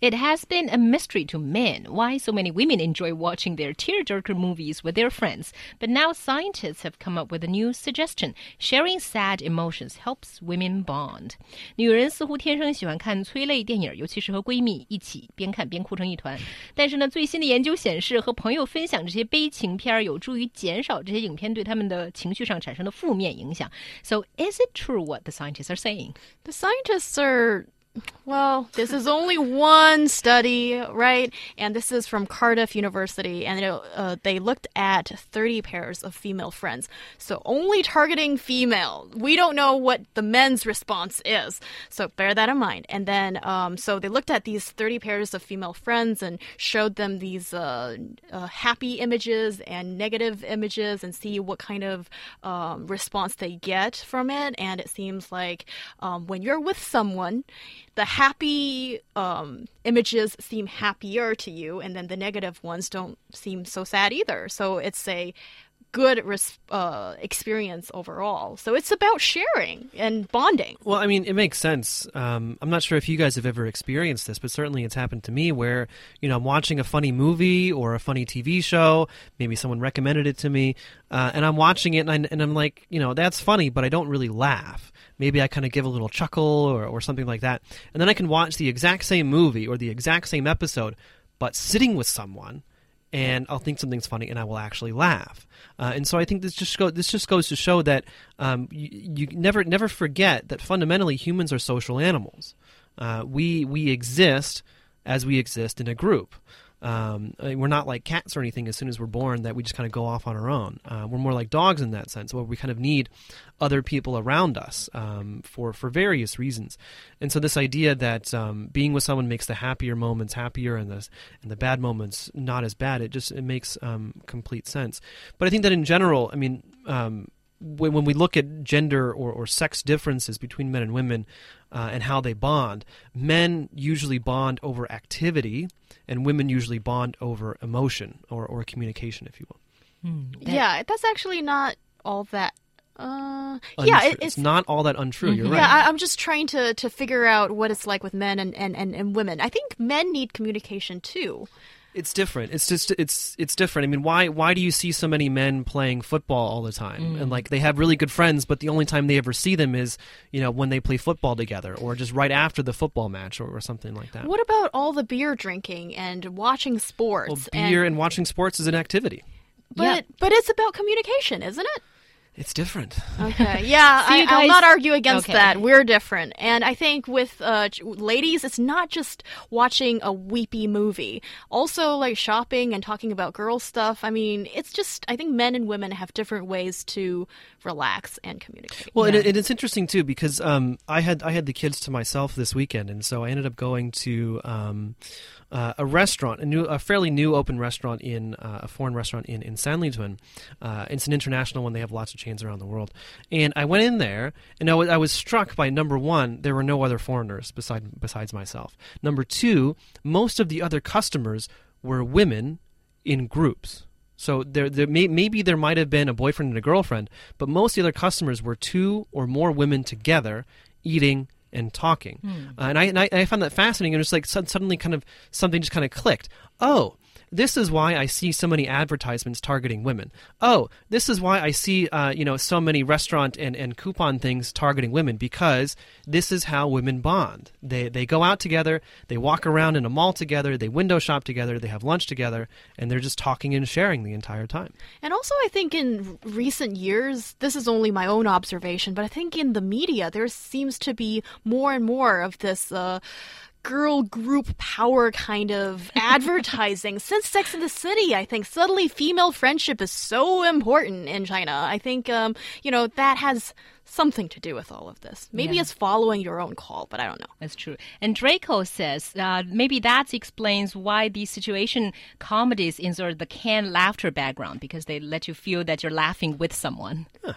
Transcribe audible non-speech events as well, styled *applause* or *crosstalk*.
It has been a mystery to men why so many women enjoy watching their tearjerker movies with their friends. But now scientists have come up with a new suggestion: sharing sad emotions helps women bond. 女人似乎天生喜欢看催泪电影，尤其是和闺蜜一起边看边哭成一团。但是呢，最新的研究显示，和朋友分享这些悲情片有助于减少这些影片对他们的情绪上产生的负面影响。So, is it true what the scientists are saying? The scientists are well, this is only one study, right? And this is from Cardiff University, and uh, they looked at 30 pairs of female friends. So only targeting female. We don't know what the men's response is. So bear that in mind. And then, um, so they looked at these 30 pairs of female friends and showed them these uh, uh, happy images and negative images and see what kind of um, response they get from it. And it seems like um, when you're with someone, the happy um, images seem happier to you, and then the negative ones don't seem so sad either. So it's a good uh, experience overall. So it's about sharing and bonding. Well, I mean, it makes sense. Um, I'm not sure if you guys have ever experienced this, but certainly it's happened to me where, you know, I'm watching a funny movie or a funny TV show. Maybe someone recommended it to me, uh, and I'm watching it and, I, and I'm like, you know, that's funny, but I don't really laugh maybe I kind of give a little chuckle or, or something like that. And then I can watch the exact same movie or the exact same episode, but sitting with someone and I'll think something's funny and I will actually laugh. Uh, and so I think this just go, this just goes to show that um, you, you, never never forget that fundamentally humans are social animals. Uh, we we exist as we exist in a group. Um, we're not like cats or anything as soon as we're born that we just kind of go off on our own. Uh, we're more like dogs in that sense, where we kind of need other people around us um, for for various reasons. And so this idea that um, being with someone makes the happier moments happier and the and the bad moments not as bad, it just it makes um, complete sense. But I think that in general, I mean um, when, when we look at gender or, or sex differences between men and women uh, and how they bond, men usually bond over activity, and women usually bond over emotion or, or communication, if you will. Mm, yeah, that's actually not all that uh, yeah, it, it's, it's, not all that untrue. -hmm. You're right. Yeah, I, am just trying to to figure out what it's like with men and, and, and, and women. I think men need communication too. It's different. It's just it's it's different. I mean, why why do you see so many men playing football all the time? Mm. And like they have really good friends, but the only time they ever see them is you know when they play football together, or just right after the football match, or, or something like that. What about all the beer drinking and watching sports? Well, beer and, and watching sports is an activity. But yeah. but it's about communication, isn't it? It's different. Okay. *laughs* Yeah, so I, will not argue against okay. that. We're different. And I think with uh, ladies, it's not just watching a weepy movie. Also, like shopping and talking about girl stuff. I mean, it's just, I think men and women have different ways to relax and communicate. Well, yeah. and, and, it's interesting too because um, I had I had the kids to myself this weekend, and so I ended up going to um, uh, a restaurant, a new, a fairly new open restaurant in uh, a foreign restaurant in in San Sanlitun. Uh, it's an international one; they have lots of chains around the world. And I went in there, and I was, was struck by number one, there were no other foreigners beside besides myself. Number two, most of the other customers were women in groups. So there, there may, maybe there might have been a boyfriend and a girlfriend, but most of the other customers were two or more women together eating and talking. Mm. Uh, and, I, and I, I found that fascinating. And it's like suddenly kind of something just kind of clicked. Oh, this is why I see so many advertisements targeting women. Oh, this is why I see uh, you know so many restaurant and, and coupon things targeting women because this is how women bond. They they go out together, they walk around in a mall together, they window shop together, they have lunch together, and they're just talking and sharing the entire time. And also, I think in recent years, this is only my own observation, but I think in the media there seems to be more and more of this. Uh, girl group power kind of *laughs* advertising since Sex in the City. I think suddenly female friendship is so important in China. I think um, you know that has something to do with all of this. Maybe yeah. it's following your own call, but I don't know. That's true. And Draco says uh, maybe that explains why these situation comedies insert the canned laughter background because they let you feel that you're laughing with someone. Huh.